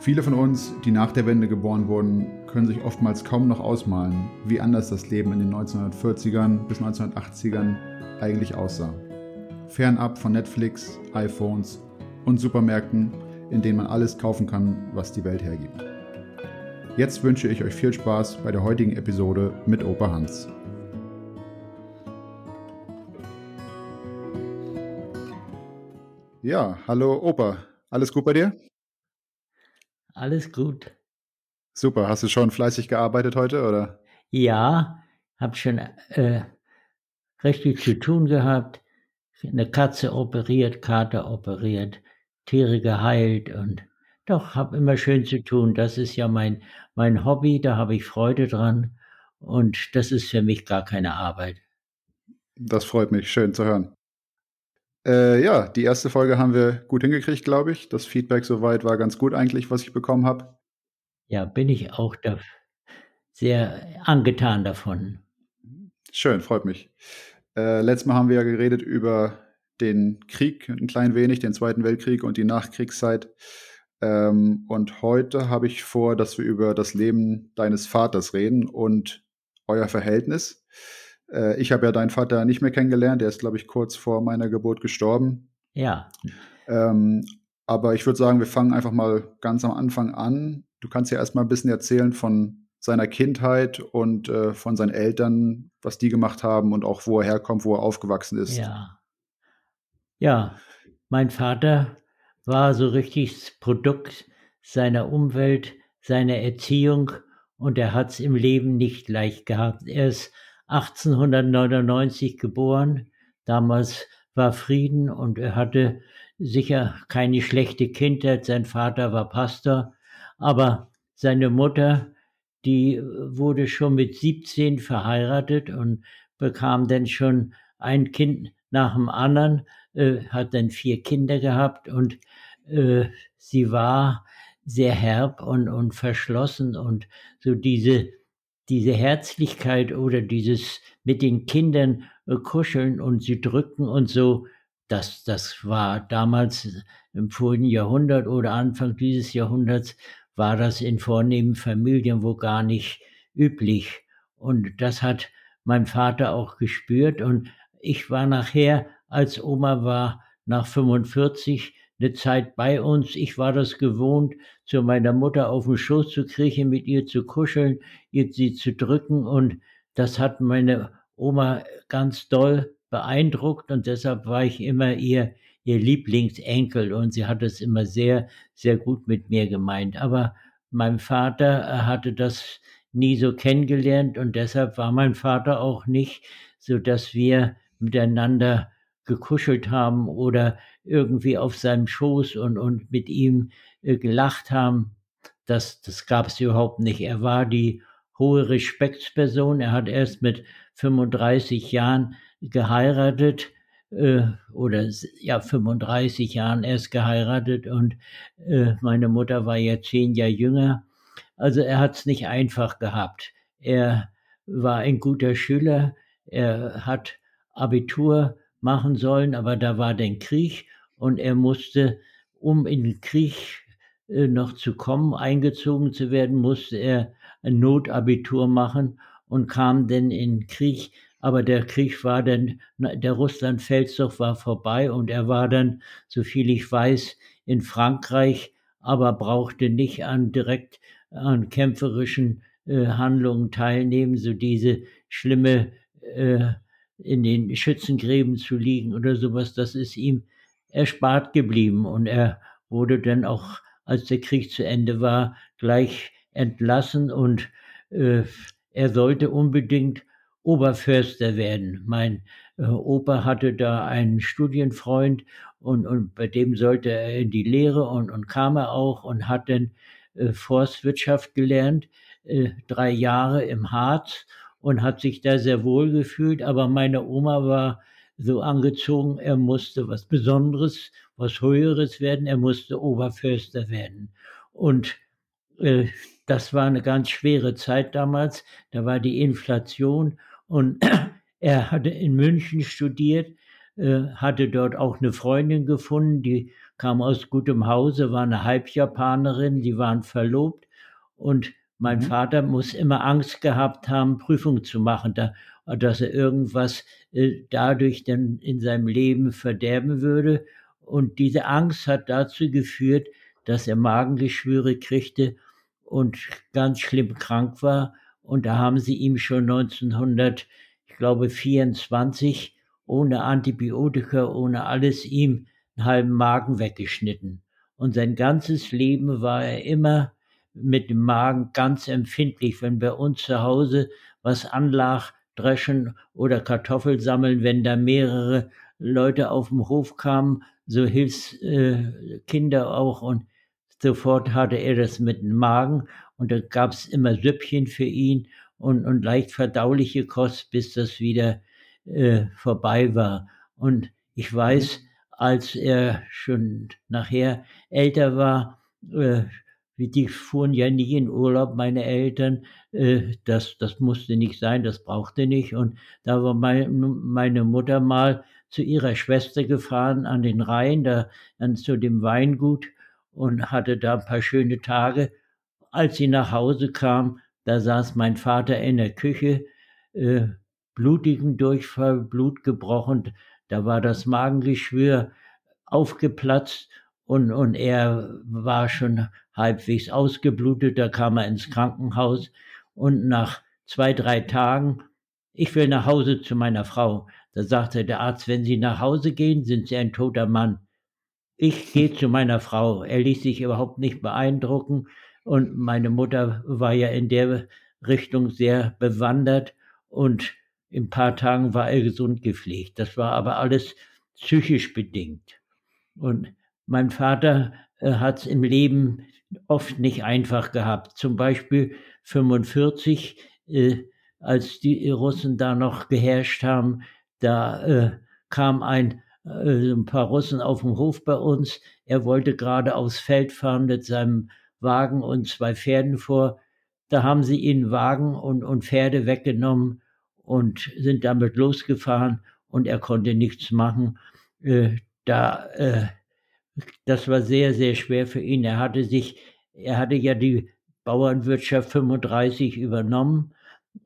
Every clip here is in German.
Viele von uns, die nach der Wende geboren wurden, können sich oftmals kaum noch ausmalen, wie anders das Leben in den 1940ern bis 1980ern eigentlich aussah. Fernab von Netflix, iPhones und Supermärkten, in denen man alles kaufen kann, was die Welt hergibt. Jetzt wünsche ich euch viel Spaß bei der heutigen Episode mit Opa Hans. Ja, hallo Opa. Alles gut bei dir? Alles gut. Super. Hast du schon fleißig gearbeitet heute, oder? Ja, habe schon äh, richtig zu tun gehabt. Eine Katze operiert, Kater operiert, Tiere geheilt und doch, habe immer schön zu tun. Das ist ja mein, mein Hobby, da habe ich Freude dran und das ist für mich gar keine Arbeit. Das freut mich, schön zu hören. Äh, ja, die erste Folge haben wir gut hingekriegt, glaube ich. Das Feedback soweit war ganz gut eigentlich, was ich bekommen habe. Ja, bin ich auch da sehr angetan davon. Schön, freut mich. Äh, letztes Mal haben wir ja geredet über den Krieg, ein klein wenig, den Zweiten Weltkrieg und die Nachkriegszeit. Ähm, und heute habe ich vor, dass wir über das Leben deines Vaters reden und euer Verhältnis. Äh, ich habe ja deinen Vater nicht mehr kennengelernt. Der ist, glaube ich, kurz vor meiner Geburt gestorben. Ja. Ähm, aber ich würde sagen, wir fangen einfach mal ganz am Anfang an. Du kannst ja erstmal ein bisschen erzählen von seiner Kindheit und äh, von seinen Eltern, was die gemacht haben und auch wo er herkommt, wo er aufgewachsen ist. Ja. Ja, mein Vater war so richtig das Produkt seiner Umwelt, seiner Erziehung und er hat es im Leben nicht leicht gehabt. Er ist 1899 geboren. Damals war Frieden und er hatte sicher keine schlechte Kindheit. Sein Vater war Pastor, aber seine Mutter, die wurde schon mit 17 verheiratet und bekam dann schon ein Kind nach dem anderen, äh, hat dann vier Kinder gehabt und äh, sie war sehr herb und, und verschlossen und so diese diese Herzlichkeit oder dieses mit den Kindern äh, kuscheln und sie drücken und so, das, das war damals im vorigen Jahrhundert oder Anfang dieses Jahrhunderts, war das in vornehmen Familien wo gar nicht üblich. Und das hat mein Vater auch gespürt. Und ich war nachher, als Oma war, nach 45, eine Zeit bei uns. Ich war das gewohnt, zu meiner Mutter auf den Schoß zu kriechen, mit ihr zu kuscheln, ihr sie zu drücken und das hat meine Oma ganz doll beeindruckt und deshalb war ich immer ihr, ihr Lieblingsenkel und sie hat es immer sehr, sehr gut mit mir gemeint. Aber mein Vater hatte das nie so kennengelernt und deshalb war mein Vater auch nicht so, dass wir miteinander gekuschelt haben oder irgendwie auf seinem Schoß und, und mit ihm äh, gelacht haben. Das, das gab es überhaupt nicht. Er war die hohe Respektsperson. Er hat erst mit 35 Jahren geheiratet äh, oder ja 35 Jahren erst geheiratet und äh, meine Mutter war ja zehn Jahre jünger. Also er hat es nicht einfach gehabt. Er war ein guter Schüler. Er hat Abitur machen sollen, aber da war der Krieg und er musste, um in den Krieg äh, noch zu kommen, eingezogen zu werden, musste er ein Notabitur machen und kam dann in den Krieg. Aber der Krieg war dann, der Russlandfeldzug war vorbei und er war dann, so viel ich weiß, in Frankreich, aber brauchte nicht an direkt an kämpferischen äh, Handlungen teilnehmen, so diese schlimme äh, in den Schützengräben zu liegen oder sowas, das ist ihm erspart geblieben. Und er wurde dann auch, als der Krieg zu Ende war, gleich entlassen und äh, er sollte unbedingt Oberförster werden. Mein äh, Opa hatte da einen Studienfreund und, und bei dem sollte er in die Lehre und, und kam er auch und hat dann äh, Forstwirtschaft gelernt, äh, drei Jahre im Harz und hat sich da sehr wohl gefühlt. Aber meine Oma war so angezogen, er musste was Besonderes, was Höheres werden, er musste Oberförster werden. Und äh, das war eine ganz schwere Zeit damals. Da war die Inflation und er hatte in München studiert, äh, hatte dort auch eine Freundin gefunden, die kam aus gutem Hause, war eine Halbjapanerin, die waren verlobt und mein mhm. Vater muss immer Angst gehabt haben, Prüfung zu machen, da, dass er irgendwas äh, dadurch dann in seinem Leben verderben würde. Und diese Angst hat dazu geführt, dass er Magengeschwüre kriegte und ganz schlimm krank war. Und da haben sie ihm schon 1900, ich glaube 24, ohne Antibiotika, ohne alles ihm einen halben Magen weggeschnitten. Und sein ganzes Leben war er immer mit dem Magen ganz empfindlich, wenn bei uns zu Hause was anlag, dreschen oder Kartoffel sammeln, wenn da mehrere Leute auf dem Hof kamen, so Hilfskinder äh, auch und sofort hatte er das mit dem Magen und da gab es immer Süppchen für ihn und, und leicht verdauliche Kost, bis das wieder äh, vorbei war. Und ich weiß, als er schon nachher älter war, äh, die fuhren ja nie in Urlaub, meine Eltern. Äh, das, das musste nicht sein, das brauchte nicht. Und da war mein, meine Mutter mal zu ihrer Schwester gefahren an den Rhein, da dann zu dem Weingut und hatte da ein paar schöne Tage. Als sie nach Hause kam, da saß mein Vater in der Küche, äh, blutigen Durchfall, Blut gebrochen, da war das Magengeschwür aufgeplatzt und, und er war schon halbwegs ausgeblutet, da kam er ins Krankenhaus und nach zwei, drei Tagen, ich will nach Hause zu meiner Frau. Da sagte der Arzt, wenn Sie nach Hause gehen, sind Sie ein toter Mann. Ich gehe zu meiner Frau. Er ließ sich überhaupt nicht beeindrucken und meine Mutter war ja in der Richtung sehr bewandert und in ein paar Tagen war er gesund gepflegt. Das war aber alles psychisch bedingt. Und mein Vater äh, hat es im Leben oft nicht einfach gehabt. Zum Beispiel 45, äh, als die Russen da noch geherrscht haben, da äh, kam ein, äh, ein paar Russen auf dem Hof bei uns. Er wollte gerade aufs Feld fahren mit seinem Wagen und zwei Pferden vor. Da haben sie ihn Wagen und, und Pferde weggenommen und sind damit losgefahren und er konnte nichts machen. Äh, da äh, das war sehr, sehr schwer für ihn. Er hatte sich, er hatte ja die Bauernwirtschaft 35 übernommen,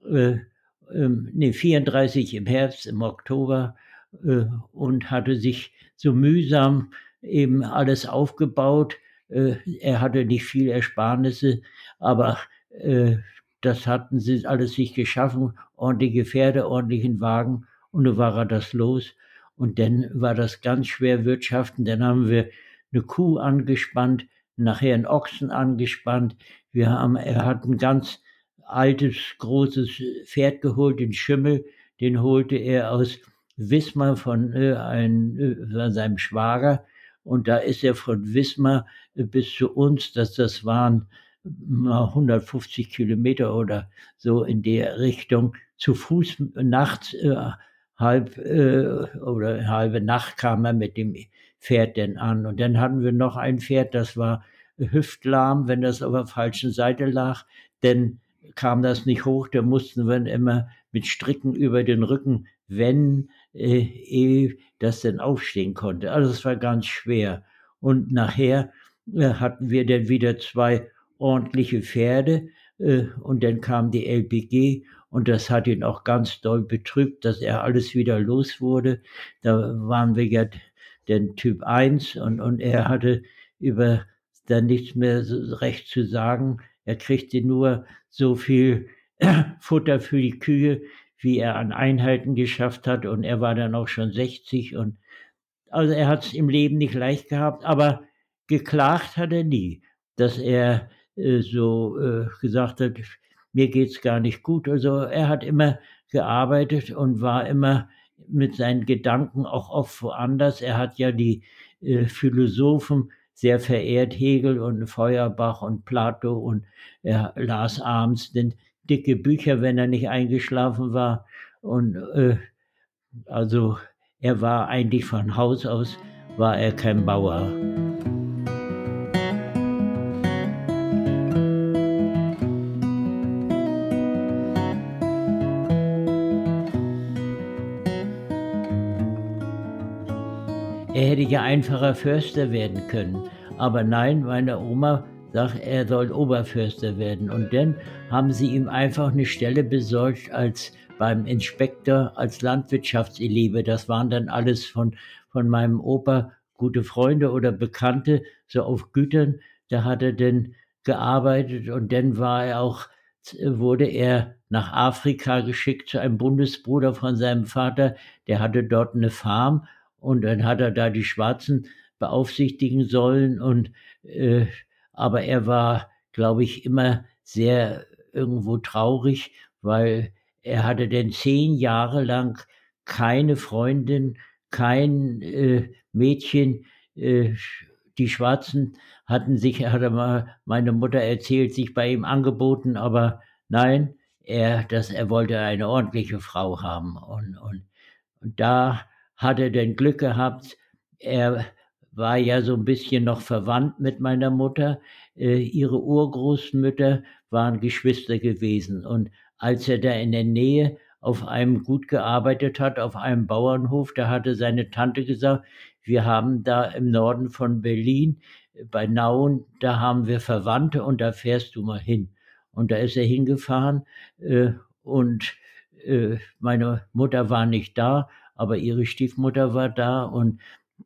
äh, ähm, nee, 34 im Herbst, im Oktober äh, und hatte sich so mühsam eben alles aufgebaut. Äh, er hatte nicht viel Ersparnisse, aber äh, das hatten sie alles sich geschaffen, ordentliche Pferde, ordentlichen Wagen und nun war er das los. Und dann war das ganz schwer wirtschaften. Dann haben wir eine Kuh angespannt, nachher einen Ochsen angespannt. Wir haben, er hat ein ganz altes, großes Pferd geholt, den Schimmel, den holte er aus Wismar von, äh, ein, äh, von seinem Schwager. Und da ist er von Wismar äh, bis zu uns, dass das waren 150 Kilometer oder so in der Richtung, zu Fuß nachts äh, halb äh, oder halbe Nacht kam er mit dem Pferd denn an. Und dann hatten wir noch ein Pferd, das war hüftlahm, wenn das auf der falschen Seite lag. Denn kam das nicht hoch, da mussten wir immer mit Stricken über den Rücken wenden, äh, ehe das dann aufstehen konnte. Also es war ganz schwer. Und nachher äh, hatten wir dann wieder zwei ordentliche Pferde äh, und dann kam die LPG und das hat ihn auch ganz doll betrübt, dass er alles wieder los wurde. Da waren wir ja den Typ 1 und, und er hatte über dann nichts mehr so recht zu sagen. Er kriegte nur so viel Futter für die Kühe, wie er an Einheiten geschafft hat und er war dann auch schon 60 und also er hat es im Leben nicht leicht gehabt, aber geklagt hat er nie, dass er äh, so äh, gesagt hat, mir geht's gar nicht gut. Also er hat immer gearbeitet und war immer mit seinen Gedanken auch oft woanders. Er hat ja die äh, Philosophen sehr verehrt, Hegel und Feuerbach und Plato und er las abends den dicke Bücher, wenn er nicht eingeschlafen war. Und äh, also er war eigentlich von Haus aus, war er kein Bauer. Ja einfacher Förster werden können. Aber nein, meine Oma sagt, er soll Oberförster werden. Und dann haben sie ihm einfach eine Stelle besorgt als beim Inspektor, als Landwirtschaftselebe. Das waren dann alles von, von meinem Opa gute Freunde oder Bekannte, so auf Gütern. Da hat er dann gearbeitet und dann war er auch, wurde er nach Afrika geschickt zu einem Bundesbruder von seinem Vater, der hatte dort eine Farm und dann hat er da die Schwarzen beaufsichtigen sollen und äh, aber er war, glaube ich, immer sehr irgendwo traurig, weil er hatte denn zehn Jahre lang keine Freundin, kein äh, Mädchen. Äh, die Schwarzen hatten sich, hatte mal meine Mutter erzählt, sich bei ihm angeboten, aber nein, er, das, er wollte eine ordentliche Frau haben. Und, und, und da hat er denn Glück gehabt. Er war ja so ein bisschen noch verwandt mit meiner Mutter. Äh, ihre Urgroßmütter waren Geschwister gewesen. Und als er da in der Nähe auf einem Gut gearbeitet hat, auf einem Bauernhof, da hatte seine Tante gesagt, wir haben da im Norden von Berlin bei Nauen, da haben wir Verwandte und da fährst du mal hin. Und da ist er hingefahren äh, und äh, meine Mutter war nicht da, aber ihre Stiefmutter war da und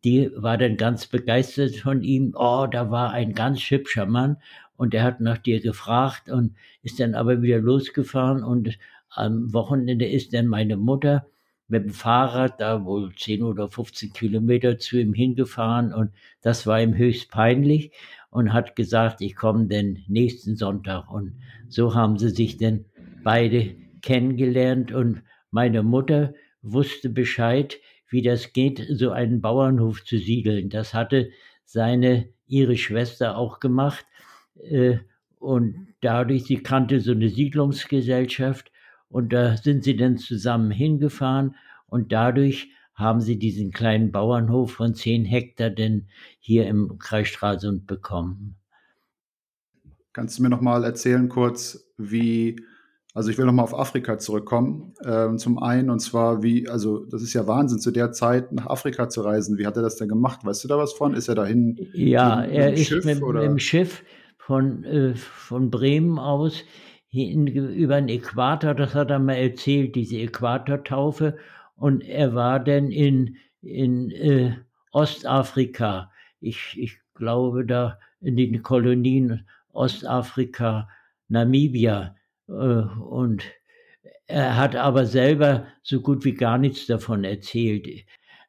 die war dann ganz begeistert von ihm. Oh, da war ein ganz hübscher Mann und er hat nach dir gefragt und ist dann aber wieder losgefahren und am Wochenende ist dann meine Mutter mit dem Fahrrad da wohl 10 oder 15 Kilometer zu ihm hingefahren und das war ihm höchst peinlich und hat gesagt, ich komme den nächsten Sonntag und so haben sie sich dann beide kennengelernt und meine Mutter wusste Bescheid, wie das geht, so einen Bauernhof zu siedeln. Das hatte seine, ihre Schwester auch gemacht. Äh, und dadurch, sie kannte so eine Siedlungsgesellschaft und da sind sie dann zusammen hingefahren und dadurch haben sie diesen kleinen Bauernhof von zehn Hektar denn hier im Kreis Stralsund bekommen. Kannst du mir noch mal erzählen kurz, wie also ich will nochmal auf Afrika zurückkommen. Ähm, zum einen, und zwar wie, also das ist ja Wahnsinn, zu der Zeit nach Afrika zu reisen. Wie hat er das denn gemacht? Weißt du da was von? Ist er dahin? Ja, mit, er ist Schiff, mit, mit dem Schiff von, äh, von Bremen aus hin, über den Äquator, das hat er mal erzählt, diese Äquatortaufe. Und er war dann in, in äh, Ostafrika. Ich, ich glaube da in den Kolonien Ostafrika, Namibia und er hat aber selber so gut wie gar nichts davon erzählt.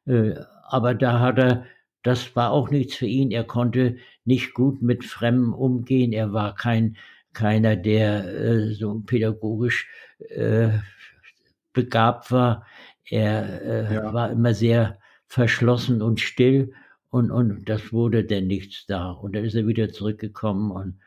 Äh, aber da hat er, das war auch nichts für ihn. Er konnte nicht gut mit Fremden umgehen. Er war kein, keiner, der äh, so pädagogisch begabt war. Er ja. war immer sehr verschlossen und still und, und das wurde denn nichts da. Und dann ist er wieder zurückgekommen und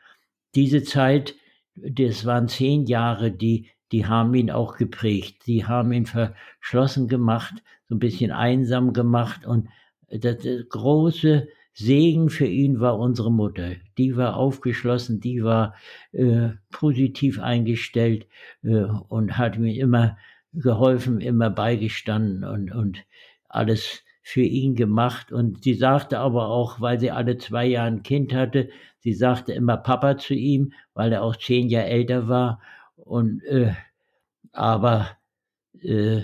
diese Zeit, das waren zehn Jahre, die, die haben ihn auch geprägt. Die haben ihn verschlossen gemacht, so ein bisschen einsam gemacht. Und das, große Segen für ihn war unsere Mutter. Die war aufgeschlossen, die war äh, positiv eingestellt äh, und hat mir immer geholfen, immer beigestanden und, und alles für ihn gemacht. Und sie sagte aber auch, weil sie alle zwei Jahre ein Kind hatte, sie sagte immer Papa zu ihm, weil er auch zehn Jahre älter war. Und äh, aber äh,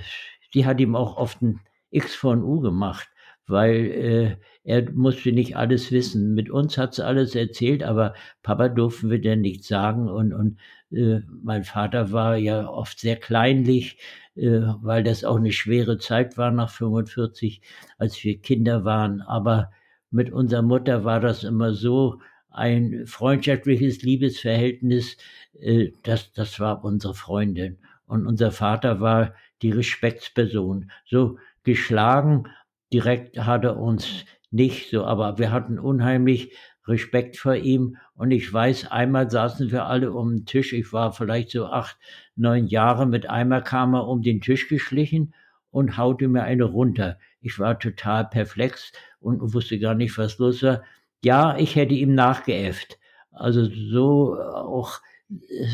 sie hat ihm auch oft ein X von U gemacht, weil äh, er musste nicht alles wissen. Mit uns hat sie alles erzählt, aber Papa durften wir denn nicht sagen. Und, und äh, mein Vater war ja oft sehr kleinlich, äh, weil das auch eine schwere Zeit war nach 45, als wir Kinder waren. Aber mit unserer Mutter war das immer so ein freundschaftliches Liebesverhältnis. Äh, das, das war unsere Freundin. Und unser Vater war die Respektsperson. So geschlagen, direkt hat er uns nicht so, aber wir hatten unheimlich Respekt vor ihm. Und ich weiß, einmal saßen wir alle um den Tisch. Ich war vielleicht so acht, neun Jahre. Mit einmal kam er um den Tisch geschlichen und haute mir eine runter. Ich war total perplex und wusste gar nicht, was los war. Ja, ich hätte ihm nachgeäfft. Also so auch,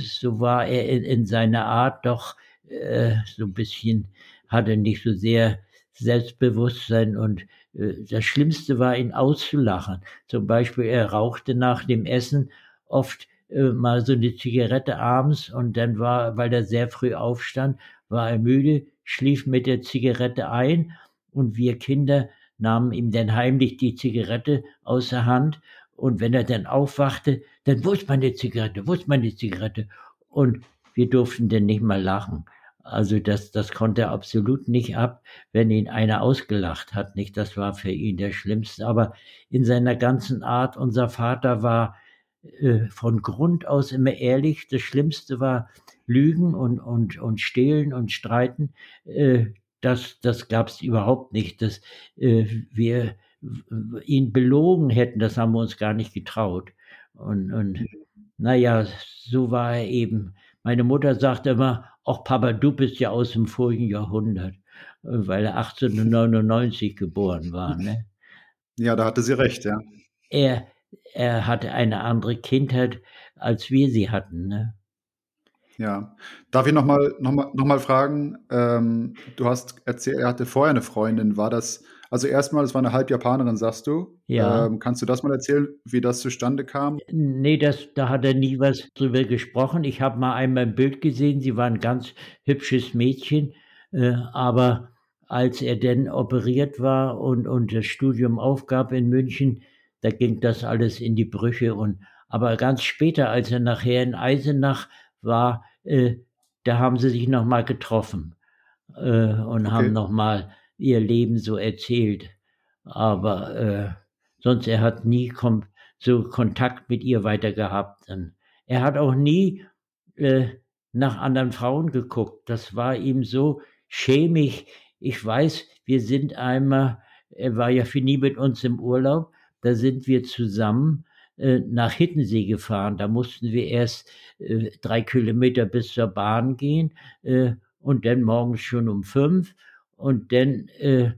so war er in, in seiner Art doch äh, so ein bisschen, hatte nicht so sehr Selbstbewusstsein und äh, das Schlimmste war, ihn auszulachen. Zum Beispiel, er rauchte nach dem Essen oft äh, mal so eine Zigarette abends und dann war, weil er sehr früh aufstand, war er müde, schlief mit der Zigarette ein und wir Kinder nahmen ihm dann heimlich die Zigarette aus der Hand und wenn er dann aufwachte, dann wo ist meine Zigarette, wo ist meine Zigarette? Und wir durften dann nicht mal lachen. Also das, das konnte er absolut nicht ab, wenn ihn einer ausgelacht hat, nicht? Das war für ihn der Schlimmste. Aber in seiner ganzen Art, unser Vater war äh, von Grund aus immer ehrlich. Das Schlimmste war Lügen und, und, und Stehlen und Streiten. Äh, das, das gab es überhaupt nicht. Dass äh, wir ihn belogen hätten, das haben wir uns gar nicht getraut. Und, und naja, so war er eben. Meine Mutter sagte immer, ach Papa, du bist ja aus dem vorigen Jahrhundert, weil er 1899 geboren war. Ne? Ja, da hatte sie recht, ja. Er, er hatte eine andere Kindheit, als wir sie hatten. Ne? Ja. Darf ich nochmal noch mal, noch mal fragen? Ähm, du hast erzählt, er hatte vorher eine Freundin. War das, also erstmal, es war eine Halbjapanerin, sagst du? Ja. Ähm, kannst du das mal erzählen, wie das zustande kam? Nee, das, da hat er nie was drüber gesprochen. Ich habe mal einmal ein Bild gesehen, sie war ein ganz hübsches Mädchen, äh, aber als er denn operiert war und, und das Studium aufgab in München, da ging das alles in die Brüche. Und, aber ganz später, als er nachher in Eisenach war, äh, da haben sie sich nochmal getroffen äh, und okay. haben nochmal ihr Leben so erzählt. Aber äh, sonst, er hat nie so Kontakt mit ihr weiter gehabt. Und er hat auch nie äh, nach anderen Frauen geguckt. Das war ihm so schämig. Ich weiß, wir sind einmal, er war ja für nie mit uns im Urlaub, da sind wir zusammen äh, nach Hittensee gefahren. Da mussten wir erst äh, drei Kilometer bis zur Bahn gehen äh, und dann morgens schon um fünf. Und dann äh,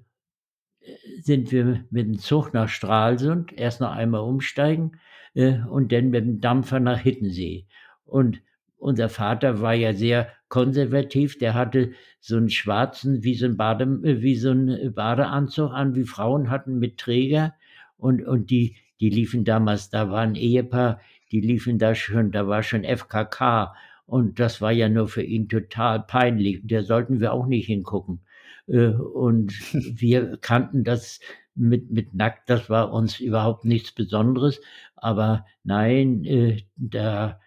sind wir mit dem Zug nach Stralsund, erst noch einmal umsteigen äh, und dann mit dem Dampfer nach Hittensee. Und unser Vater war ja sehr konservativ, der hatte so einen schwarzen, wie so ein, Bade, äh, wie so ein Badeanzug an, wie Frauen hatten mit Träger. Und, und die, die liefen damals, da war ein Ehepaar, die liefen da schon, da war schon FKK und das war ja nur für ihn total peinlich. Da sollten wir auch nicht hingucken. Äh, und wir kannten das mit, mit nackt, das war uns überhaupt nichts Besonderes. Aber nein, äh, da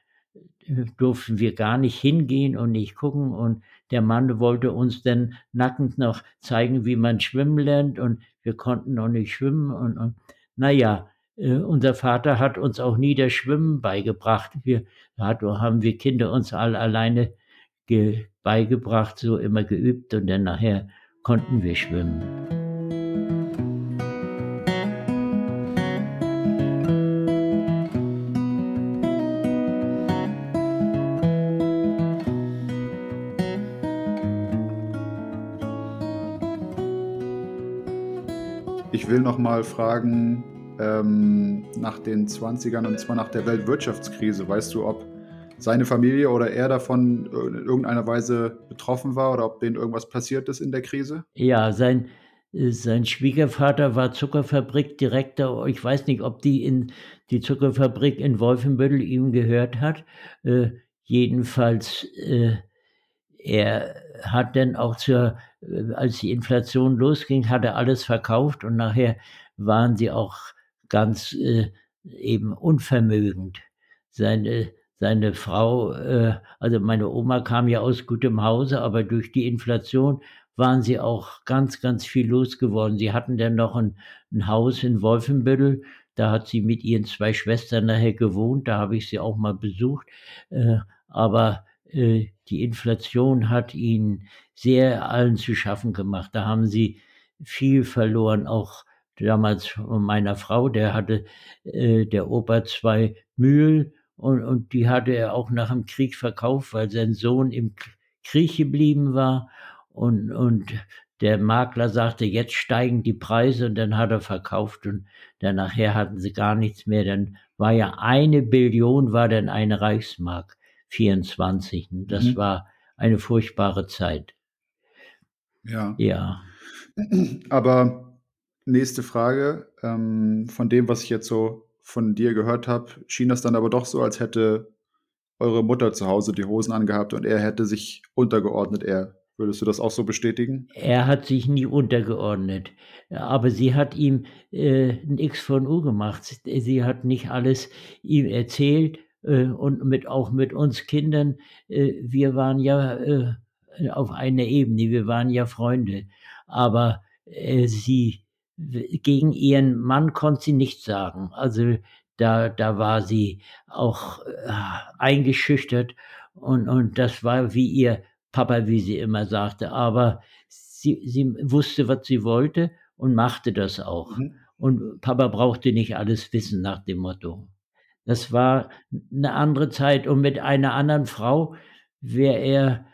äh, durften wir gar nicht hingehen und nicht gucken. Und der Mann wollte uns dann nackend noch zeigen, wie man schwimmen lernt. Und wir konnten noch nicht schwimmen. Und, und naja, äh, unser Vater hat uns auch nie das Schwimmen beigebracht. Wir hat, haben wir Kinder uns alle alleine ge, beigebracht, so immer geübt und dann nachher konnten wir schwimmen. Ich will noch mal fragen, ähm, nach den 20ern und zwar nach der Weltwirtschaftskrise. Weißt du, ob seine Familie oder er davon in irgendeiner Weise betroffen war oder ob denen irgendwas passiert ist in der Krise? Ja, sein, äh, sein Schwiegervater war Zuckerfabrikdirektor. Ich weiß nicht, ob die in die Zuckerfabrik in Wolfenbüttel ihm gehört hat. Äh, jedenfalls, äh, er hat dann auch zur, äh, als die Inflation losging, hat er alles verkauft und nachher waren sie auch ganz äh, eben unvermögend. Seine, seine Frau, äh, also meine Oma kam ja aus gutem Hause, aber durch die Inflation waren sie auch ganz, ganz viel losgeworden. Sie hatten dann noch ein, ein Haus in Wolfenbüttel, da hat sie mit ihren zwei Schwestern nachher gewohnt, da habe ich sie auch mal besucht. Äh, aber äh, die Inflation hat ihnen sehr allen zu schaffen gemacht. Da haben sie viel verloren, auch damals von meiner Frau, der hatte äh, der Opa zwei Mühlen und, und die hatte er auch nach dem Krieg verkauft, weil sein Sohn im Krieg geblieben war. Und, und der Makler sagte, jetzt steigen die Preise und dann hat er verkauft und dann nachher hatten sie gar nichts mehr. Dann war ja eine Billion, war dann eine Reichsmark, 24. Das mhm. war eine furchtbare Zeit. Ja. Ja. Aber nächste Frage. Ähm, von dem, was ich jetzt so von dir gehört habe, schien das dann aber doch so, als hätte eure Mutter zu Hause die Hosen angehabt und er hätte sich untergeordnet, er. Würdest du das auch so bestätigen? Er hat sich nie untergeordnet, aber sie hat ihm äh, ein X von U gemacht. Sie hat nicht alles ihm erzählt äh, und mit, auch mit uns Kindern. Äh, wir waren ja äh, auf einer Ebene, wir waren ja Freunde, aber äh, sie gegen ihren Mann konnte sie nichts sagen. Also da, da war sie auch äh, eingeschüchtert und, und das war wie ihr Papa, wie sie immer sagte. Aber sie, sie wusste, was sie wollte und machte das auch. Mhm. Und Papa brauchte nicht alles wissen nach dem Motto. Das war eine andere Zeit und mit einer anderen Frau wäre er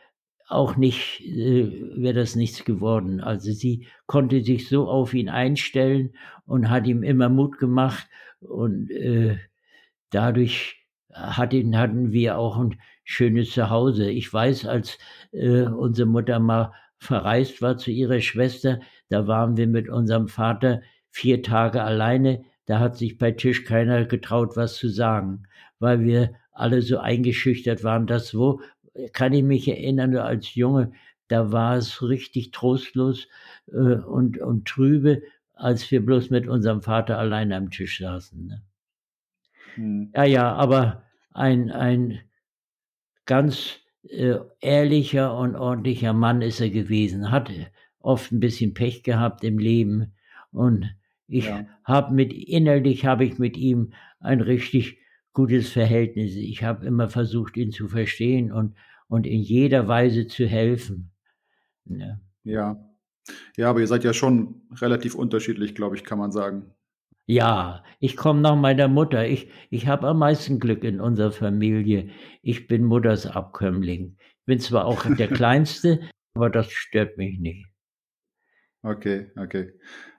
auch nicht, äh, wäre das nichts geworden. Also sie konnte sich so auf ihn einstellen und hat ihm immer Mut gemacht und äh, dadurch hatten, hatten wir auch ein schönes Zuhause. Ich weiß, als äh, unsere Mutter mal verreist war zu ihrer Schwester, da waren wir mit unserem Vater vier Tage alleine. Da hat sich bei Tisch keiner getraut, was zu sagen, weil wir alle so eingeschüchtert waren. Das wo kann ich mich erinnern, als Junge, da war es richtig trostlos äh, und, und trübe, als wir bloß mit unserem Vater allein am Tisch saßen. Ne? Hm. Ja, ja, aber ein, ein ganz äh, ehrlicher und ordentlicher Mann ist er gewesen, hat oft ein bisschen Pech gehabt im Leben und ich ja. habe mit innerlich habe ich mit ihm ein richtig gutes Verhältnis. Ich habe immer versucht, ihn zu verstehen und, und in jeder Weise zu helfen. Ja. ja. Ja, aber ihr seid ja schon relativ unterschiedlich, glaube ich, kann man sagen. Ja, ich komme nach meiner Mutter. Ich, ich habe am meisten Glück in unserer Familie. Ich bin Mutters Abkömmling. Bin zwar auch der Kleinste, aber das stört mich nicht. Okay, okay.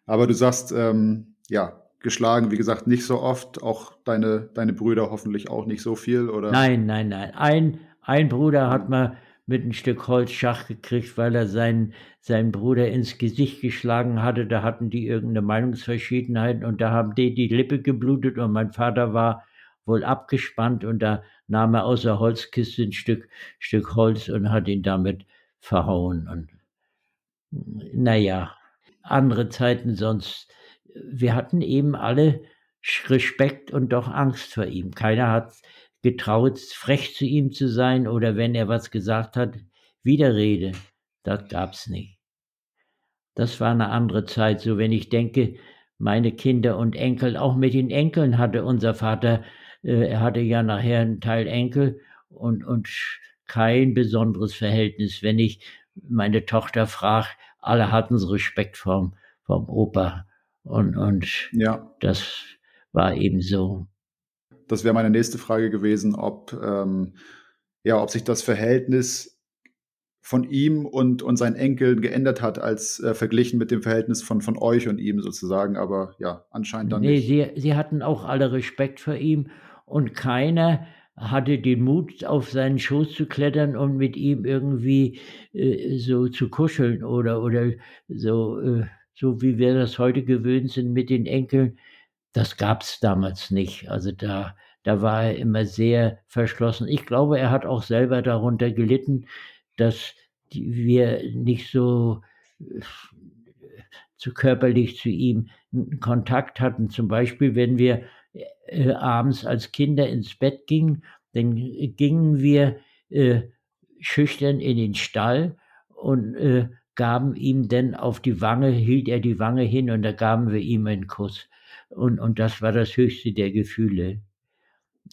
Aber du sagst, ähm, ja, geschlagen, wie gesagt, nicht so oft. Auch deine, deine Brüder hoffentlich auch nicht so viel, oder? Nein, nein, nein. Ein, ein Bruder hat mal mit einem Stück Holz Schach gekriegt, weil er seinen, seinen Bruder ins Gesicht geschlagen hatte. Da hatten die irgendeine Meinungsverschiedenheit und da haben die die Lippe geblutet und mein Vater war wohl abgespannt und da nahm er aus der Holzkiste ein Stück, Stück Holz und hat ihn damit verhauen. Und naja, andere Zeiten sonst wir hatten eben alle Respekt und doch Angst vor ihm. Keiner hat getraut, frech zu ihm zu sein oder wenn er was gesagt hat, Widerrede. Das gab's nicht. Das war eine andere Zeit. So, wenn ich denke, meine Kinder und Enkel, auch mit den Enkeln hatte unser Vater, äh, er hatte ja nachher einen Teil Enkel und, und kein besonderes Verhältnis. Wenn ich meine Tochter frage, alle hatten Respekt vom, vom Opa. Und, und ja. das war eben so. Das wäre meine nächste Frage gewesen, ob, ähm, ja, ob sich das Verhältnis von ihm und, und seinen Enkeln geändert hat, als äh, verglichen mit dem Verhältnis von, von euch und ihm sozusagen. Aber ja, anscheinend dann nee, nicht. Sie, sie hatten auch alle Respekt vor ihm und keiner hatte den Mut, auf seinen Schoß zu klettern und mit ihm irgendwie äh, so zu kuscheln oder, oder so. Äh, so wie wir das heute gewöhnt sind mit den Enkeln, das gab es damals nicht. Also da, da war er immer sehr verschlossen. Ich glaube, er hat auch selber darunter gelitten, dass wir nicht so äh, zu körperlich zu ihm Kontakt hatten. Zum Beispiel, wenn wir äh, abends als Kinder ins Bett gingen, dann gingen wir äh, schüchtern in den Stall und äh, gaben ihm denn auf die Wange, hielt er die Wange hin und da gaben wir ihm einen Kuss. Und, und das war das höchste der Gefühle.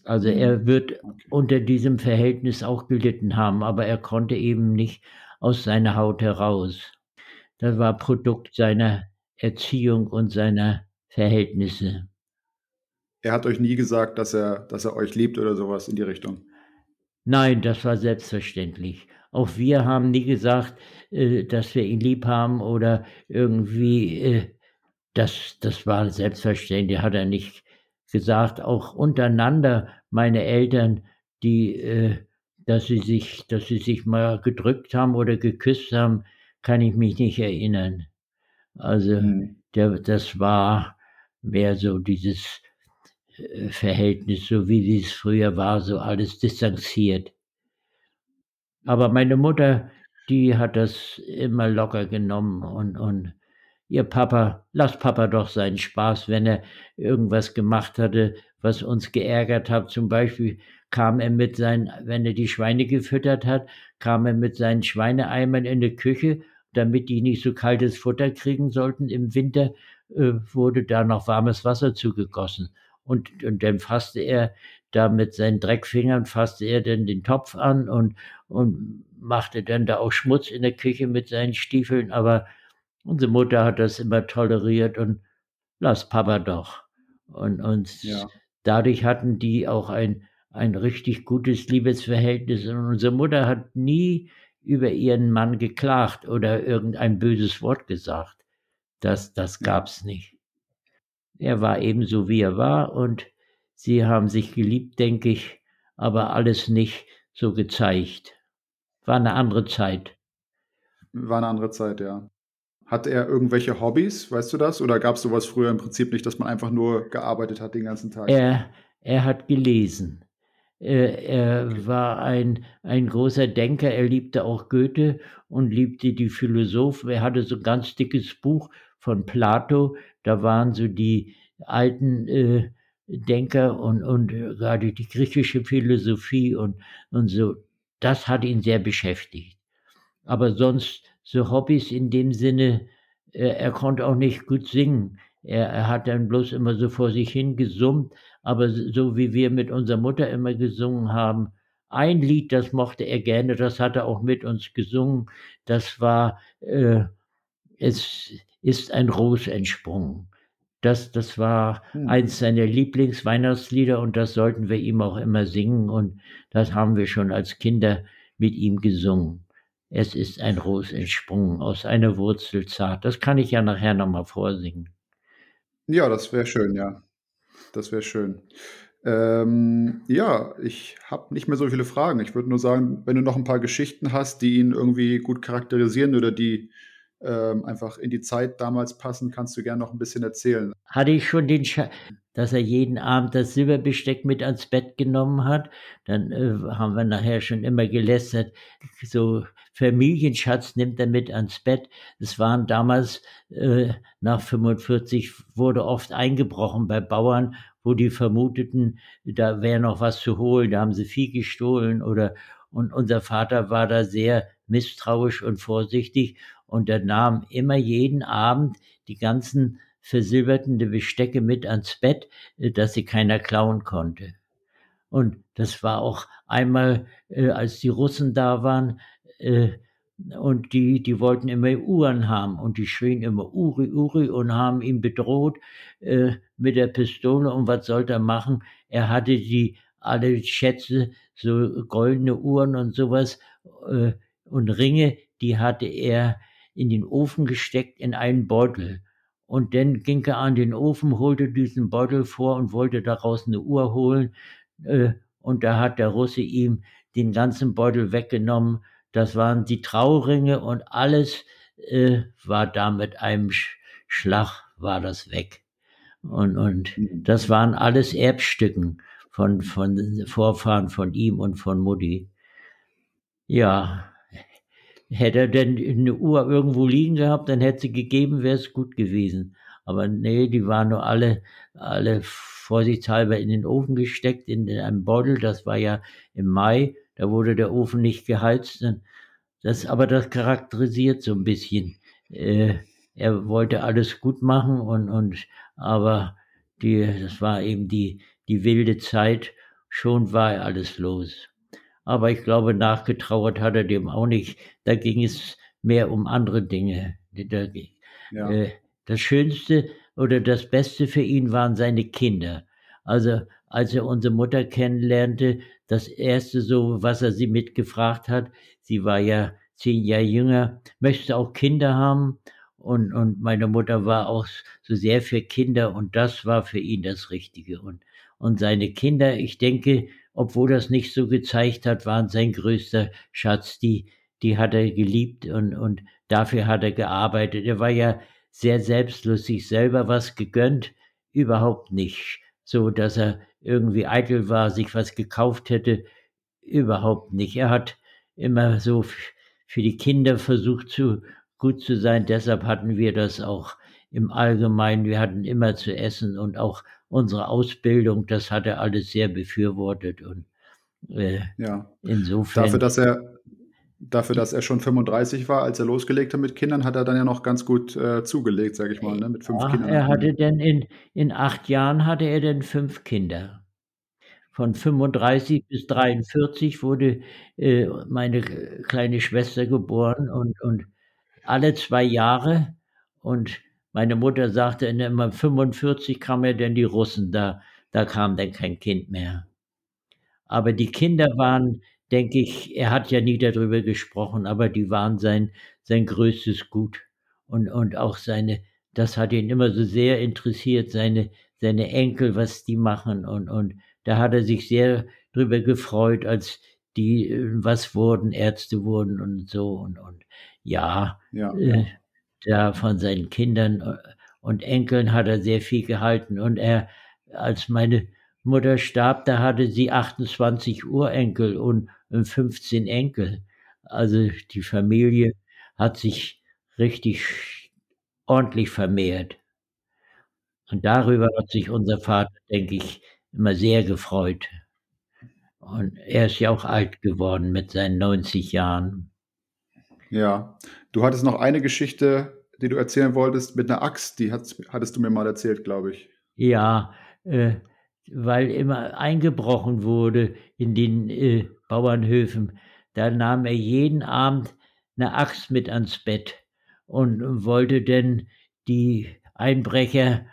Also er mhm. wird unter diesem Verhältnis auch gelitten haben, aber er konnte eben nicht aus seiner Haut heraus. Das war Produkt seiner, Erziehung und seiner Verhältnisse. Er hat euch nie gesagt, dass er, dass er euch liebt oder sowas in die Richtung. Nein, das war selbstverständlich. Auch wir haben nie gesagt, äh, dass wir ihn lieb haben oder irgendwie, äh, das, das war selbstverständlich, hat er nicht gesagt. Auch untereinander, meine Eltern, die, äh, dass sie sich, dass sie sich mal gedrückt haben oder geküsst haben, kann ich mich nicht erinnern. Also, mhm. der, das war mehr so dieses Verhältnis, so wie es früher war, so alles distanziert. Aber meine Mutter, die hat das immer locker genommen und, und ihr Papa, lass Papa doch seinen Spaß, wenn er irgendwas gemacht hatte, was uns geärgert hat. Zum Beispiel kam er mit seinen, wenn er die Schweine gefüttert hat, kam er mit seinen Schweineeimern in die Küche, damit die nicht so kaltes Futter kriegen sollten im Winter, äh, wurde da noch warmes Wasser zugegossen und, und dann fasste er da mit seinen Dreckfingern, fasste er dann den Topf an und, und machte dann da auch Schmutz in der Küche mit seinen Stiefeln, aber unsere Mutter hat das immer toleriert und lass Papa doch. Und, und ja. dadurch hatten die auch ein, ein richtig gutes Liebesverhältnis. Und unsere Mutter hat nie über ihren Mann geklagt oder irgendein böses Wort gesagt. Das, das gab's nicht. Er war ebenso, wie er war und sie haben sich geliebt, denke ich, aber alles nicht so gezeigt. War eine andere Zeit. War eine andere Zeit, ja. Hat er irgendwelche Hobbys, weißt du das? Oder gab es sowas früher im Prinzip nicht, dass man einfach nur gearbeitet hat den ganzen Tag? Er, er hat gelesen. Er, er war ein, ein großer Denker, er liebte auch Goethe und liebte die Philosophen. Er hatte so ein ganz dickes Buch von Plato, da waren so die alten äh, Denker und, und äh, gerade die griechische Philosophie und, und so. Das hat ihn sehr beschäftigt. Aber sonst so Hobbys in dem Sinne, äh, er konnte auch nicht gut singen. Er, er, hat dann bloß immer so vor sich hin gesummt, aber so wie wir mit unserer Mutter immer gesungen haben, ein Lied, das mochte er gerne, das hat er auch mit uns gesungen. Das war äh, es, ist ein Ros entsprungen. Das, das war hm. eins seiner Lieblingsweihnachtslieder und das sollten wir ihm auch immer singen und das haben wir schon als Kinder mit ihm gesungen. Es ist ein Ros entsprungen aus einer Wurzel zart. Das kann ich ja nachher nochmal vorsingen. Ja, das wäre schön, ja. Das wäre schön. Ähm, ja, ich habe nicht mehr so viele Fragen. Ich würde nur sagen, wenn du noch ein paar Geschichten hast, die ihn irgendwie gut charakterisieren oder die ähm, einfach in die Zeit damals passen, kannst du gerne noch ein bisschen erzählen. Hatte ich schon den, Sch dass er jeden Abend das Silberbesteck mit ans Bett genommen hat. Dann äh, haben wir nachher schon immer gelästert, so Familienschatz nimmt er mit ans Bett. Es waren damals, äh, nach 45 wurde oft eingebrochen bei Bauern, wo die vermuteten, da wäre noch was zu holen, da haben sie Vieh gestohlen oder, und unser Vater war da sehr misstrauisch und vorsichtig und er nahm immer jeden Abend die ganzen versilberten Bestecke mit ans Bett, äh, dass sie keiner klauen konnte. Und das war auch einmal, äh, als die Russen da waren, äh, und die, die wollten immer Uhren haben und die schrien immer Uri, Uri und haben ihn bedroht mit der Pistole und was sollte er machen? Er hatte die alle Schätze, so goldene Uhren und sowas äh, und Ringe, die hatte er in den Ofen gesteckt in einen Beutel. Und dann ging er an den Ofen, holte diesen Beutel vor und wollte daraus eine Uhr holen. Äh, und da hat der Russe ihm den ganzen Beutel weggenommen. Das waren die Trauringe und alles äh, war da mit einem Schlag war das weg. Und, und das waren alles Erbstücken von, von Vorfahren von ihm und von Mutti. Ja, Hätte er denn eine Uhr irgendwo liegen gehabt, dann hätte sie gegeben, wäre es gut gewesen. Aber nee, die waren nur alle, alle vorsichtshalber in den Ofen gesteckt, in, in einem Beutel. Das war ja im Mai, da wurde der Ofen nicht geheizt. Das, aber das charakterisiert so ein bisschen. Äh, er wollte alles gut machen und, und, aber die, das war eben die, die wilde Zeit. Schon war alles los. Aber ich glaube, nachgetrauert hat er dem auch nicht. Da ging es mehr um andere Dinge. Da, ja. äh, Das Schönste oder das Beste für ihn waren seine Kinder. Also als er unsere Mutter kennenlernte, das erste so, was er sie mitgefragt hat, sie war ja zehn Jahre jünger, möchtest du auch Kinder haben? Und, und meine Mutter war auch so sehr für Kinder und das war für ihn das Richtige. Und, und seine Kinder, ich denke, obwohl das nicht so gezeigt hat, waren sein größter Schatz. Die, die hat er geliebt und, und dafür hat er gearbeitet. Er war ja sehr selbstlos, sich selber was gegönnt, überhaupt nicht. So, dass er irgendwie eitel war, sich was gekauft hätte, überhaupt nicht. Er hat immer so für die Kinder versucht zu gut zu sein. Deshalb hatten wir das auch im Allgemeinen. Wir hatten immer zu essen und auch unsere Ausbildung, das hat er alles sehr befürwortet und äh, ja. insofern. Dafür, dass er Dafür, dass er schon 35 war, als er losgelegt hat mit Kindern, hat er dann ja noch ganz gut äh, zugelegt, sage ich mal, ne? mit fünf ja, Kindern. Er hatte denn in, in acht Jahren hatte er denn fünf Kinder. Von 35 bis 43 wurde äh, meine kleine Schwester geboren und, und alle zwei Jahre. Und meine Mutter sagte immer, 45 kam ja denn die Russen, da, da kam dann kein Kind mehr. Aber die Kinder waren denke ich, er hat ja nie darüber gesprochen, aber die waren sein, sein größtes Gut. Und, und auch seine, das hat ihn immer so sehr interessiert, seine, seine Enkel, was die machen. Und, und da hat er sich sehr drüber gefreut, als die äh, was wurden, Ärzte wurden und so. Und, und ja, ja. Äh, da von seinen Kindern äh, und Enkeln hat er sehr viel gehalten. Und er, als meine Mutter starb, da hatte sie 28 Urenkel und 15 Enkel. Also die Familie hat sich richtig ordentlich vermehrt. Und darüber hat sich unser Vater, denke ich, immer sehr gefreut. Und er ist ja auch alt geworden mit seinen 90 Jahren. Ja, du hattest noch eine Geschichte, die du erzählen wolltest mit einer Axt, die hattest du mir mal erzählt, glaube ich. Ja, äh, weil immer eingebrochen wurde in den äh, Bauernhöfen. Da nahm er jeden Abend eine Axt mit ans Bett und wollte denn die Einbrecher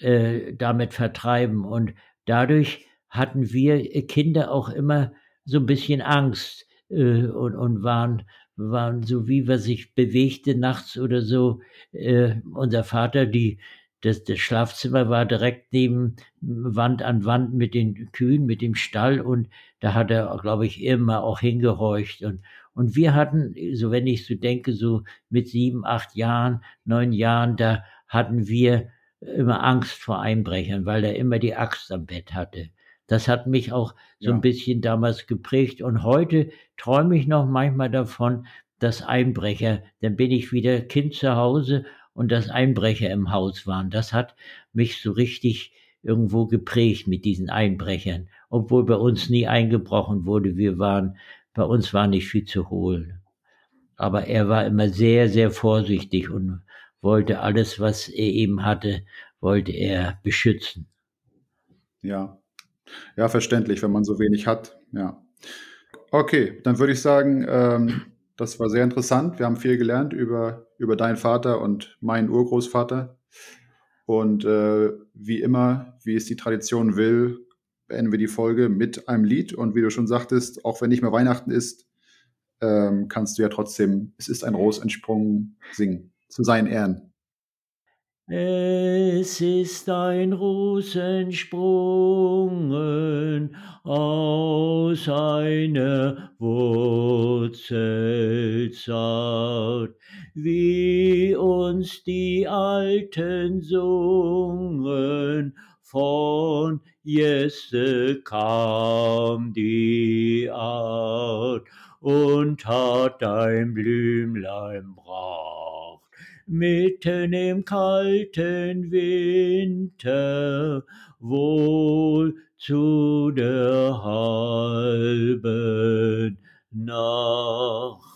äh, damit vertreiben. Und dadurch hatten wir Kinder auch immer so ein bisschen Angst äh, und, und waren, waren so, wie wir sich bewegte nachts oder so. Äh, unser Vater, die das, das Schlafzimmer war direkt neben Wand an Wand mit den Kühen, mit dem Stall und da hat er, glaube ich, immer auch hingehorcht und und wir hatten, so wenn ich so denke, so mit sieben, acht Jahren, neun Jahren, da hatten wir immer Angst vor Einbrechern, weil er immer die Axt am Bett hatte. Das hat mich auch so ja. ein bisschen damals geprägt. Und heute träume ich noch manchmal davon, dass Einbrecher, dann bin ich wieder Kind zu Hause und dass Einbrecher im Haus waren. Das hat mich so richtig irgendwo geprägt mit diesen Einbrechern, obwohl bei uns nie eingebrochen wurde. Wir waren, bei uns war nicht viel zu holen. Aber er war immer sehr, sehr vorsichtig und wollte alles, was er eben hatte, wollte er beschützen. Ja, ja, verständlich, wenn man so wenig hat. Ja. Okay, dann würde ich sagen, ähm, das war sehr interessant. Wir haben viel gelernt über, über deinen Vater und meinen Urgroßvater. Und äh, wie immer, wie es die Tradition will, beenden wir die Folge mit einem Lied. Und wie du schon sagtest, auch wenn nicht mehr Weihnachten ist, ähm, kannst du ja trotzdem Es ist ein Ros entsprungen singen. Zu seinen Ehren. Es ist ein Ruß entsprungen aus einer Wurzel zart, wie uns die Alten sungen, von Jesse kam die Art und hat ein Blümlein bracht mitten im kalten Winter wohl zu der halben Nacht.